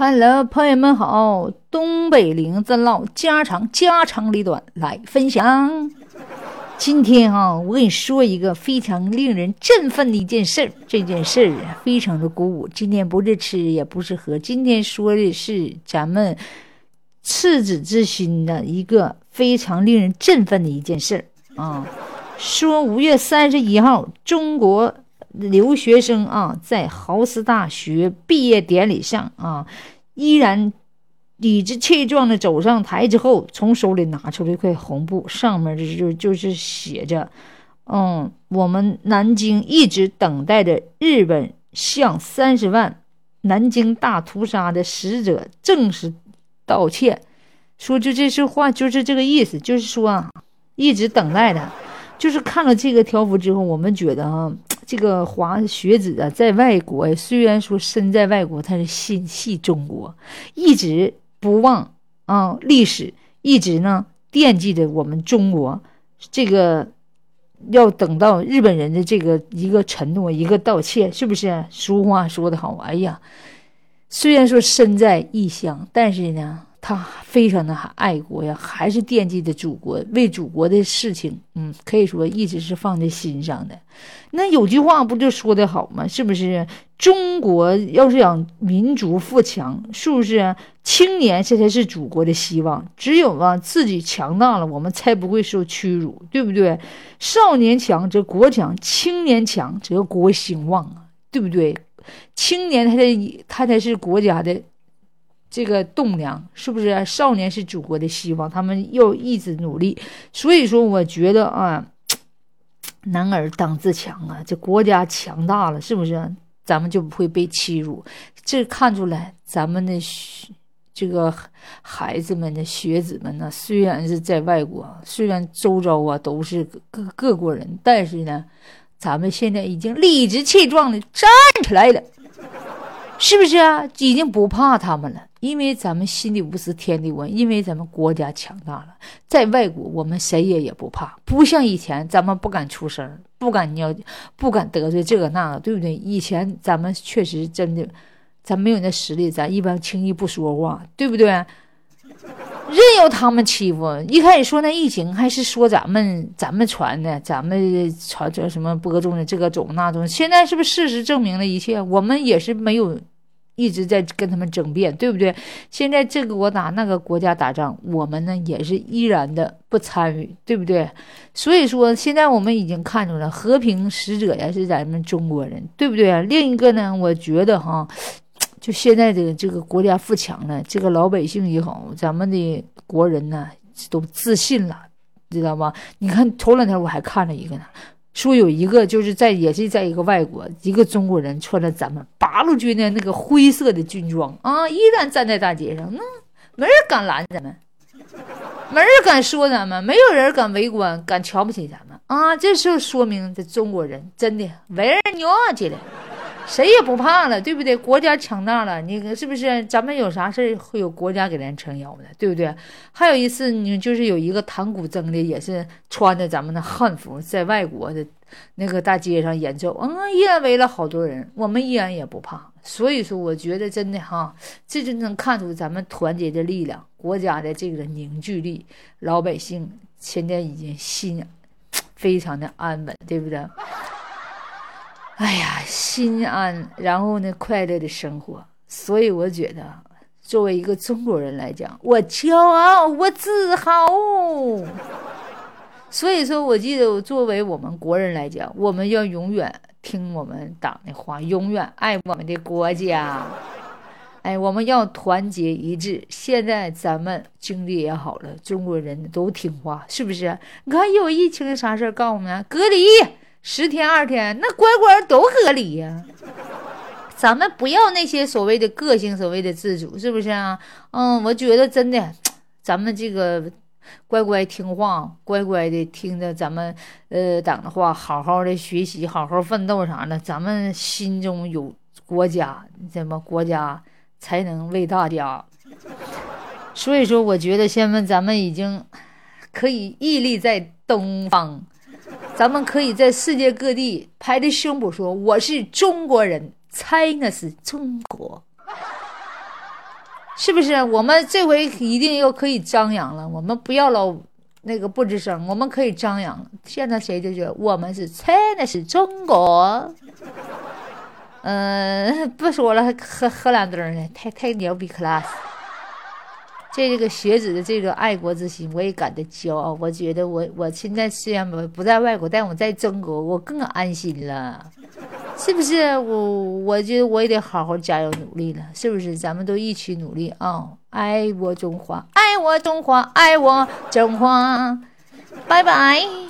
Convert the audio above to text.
Hello，朋友们好，东北铃子唠家常，家长里短来分享。今天哈、我跟你说一个非常令人振奋的一件事儿，这件事儿非常的鼓舞。今天不是吃，也不是喝，今天说的是咱们赤子之心的一个非常令人振奋的一件事儿啊。说五月三十一号，中国留学生啊，在豪斯大学毕业典礼上啊，依然理直气壮的走上台之后，从手里拿出了一块红布，上面就就就是写着，嗯，我们南京一直等待着日本向三十万南京大屠杀的死者正式道歉。说就这句话就是这个意思，就是说啊，一直等待的。就是看了这个条幅之后，我们觉得啊，这个华学子啊，在外国虽然说身在外国，他是心系中国，一直不忘啊历史，一直呢惦记着我们中国。这个要等到日本人的这个一个承诺，一个道歉，是不是？俗话说得好，哎呀，虽然说身在异乡，但是呢。他非常的爱国呀，还是惦记着祖国，为祖国的事情，嗯，可以说一直是放在心上的。那有句话不就说的好吗？是不是？中国要是想民族富强，是不是？青年这才是祖国的希望。只有啊自己强大了，我们才不会受屈辱，对不对？少年强则国强，青年强则国兴旺啊，对不对？青年他才他才是国家的。这个栋梁是不是？少年是祖国的希望，他们要一直努力。所以说，我觉得啊，男儿当自强啊，这国家强大了，是不是？咱们就不会被欺辱。这看出来，咱们的这个孩子们的学子们呢，虽然是在外国，虽然周遭啊都是各各国人，但是呢，咱们现在已经理直气壮的站起来了。是不是啊？已经不怕他们了，因为咱们心里无私，天地温，因为咱们国家强大了，在外国我们谁也也不怕，不像以前咱们不敢出声，不敢要，不敢得罪这个那个，对不对？以前咱们确实真的，咱没有那实力，咱一般轻易不说话，对不对？任由他们欺负。一开始说那疫情，还是说咱们咱们传的，咱们传这什么播种的这个种那种，现在是不是事实证明了一切？我们也是没有。一直在跟他们争辩，对不对？现在这个国打那个国家打仗，我们呢也是依然的不参与，对不对？所以说，现在我们已经看出了和平使者呀是咱们中国人，对不对？另一个呢，我觉得哈，就现在的这个国家富强了，这个老百姓也好，咱们的国人呢都自信了，知道吗？你看头两天我还看了一个呢。说有一个就是在也是在一个外国，一个中国人穿着咱们八路军的那个灰色的军装啊，依然站在大街上，那没人敢拦咱们，没人敢说咱们，没有人敢围观，敢瞧不起咱们啊！这就说明这中国人真的为人牛起来，谁也不怕了，对不对？国家强大了，你是不是？咱们有啥事会有国家给咱撑腰的，对不对？还有一次，你就是有一个弹古筝的，也是穿着咱们的汉服，在外国的那个大街上演奏，嗯，依然围了好多人，我们依然也不怕。所以说，我觉得真的哈，这就能看出咱们团结的力量，国家的这个凝聚力，老百姓现在已经心非常的安稳，对不对？哎呀，心安，然后呢，快乐的生活。所以我觉得，作为一个中国人来讲，我骄傲，我自豪。所以说，我记得，作为我们国人来讲，我们要永远听我们党的话，永远爱我们的国家。哎，我们要团结一致。现在咱们经济也好了，中国人都听话，是不是？你看有疫情啥事儿，告诉我们隔离。十天二天，那乖乖都合理呀。咱们不要那些所谓的个性，所谓的自主，是不是啊？嗯，我觉得真的，咱们这个乖乖听话，乖乖的听着咱们呃党的话，好好的学习，好好奋斗啥的。咱们心中有国家，怎么国家才能为大家？所以说，我觉得现在咱们已经可以屹立在东方。咱们可以在世界各地拍着胸脯说：“我是中国人，China 是中国。”是不是？我们这回一定又可以张扬了，我们不要老那个不吱声，我们可以张扬了。现在谁就觉得我们是 China 是中国。嗯，不说了，喝喝两盅呢，太太牛逼 class。这个学子的这个爱国之心，我也感到骄傲。我觉得我我现在虽然不不在外国，但我在中国，我更安心了，是不是？我我觉得我也得好好加油努力了，是不是？咱们都一起努力啊！爱我中华，爱我中华，爱我中华，拜拜。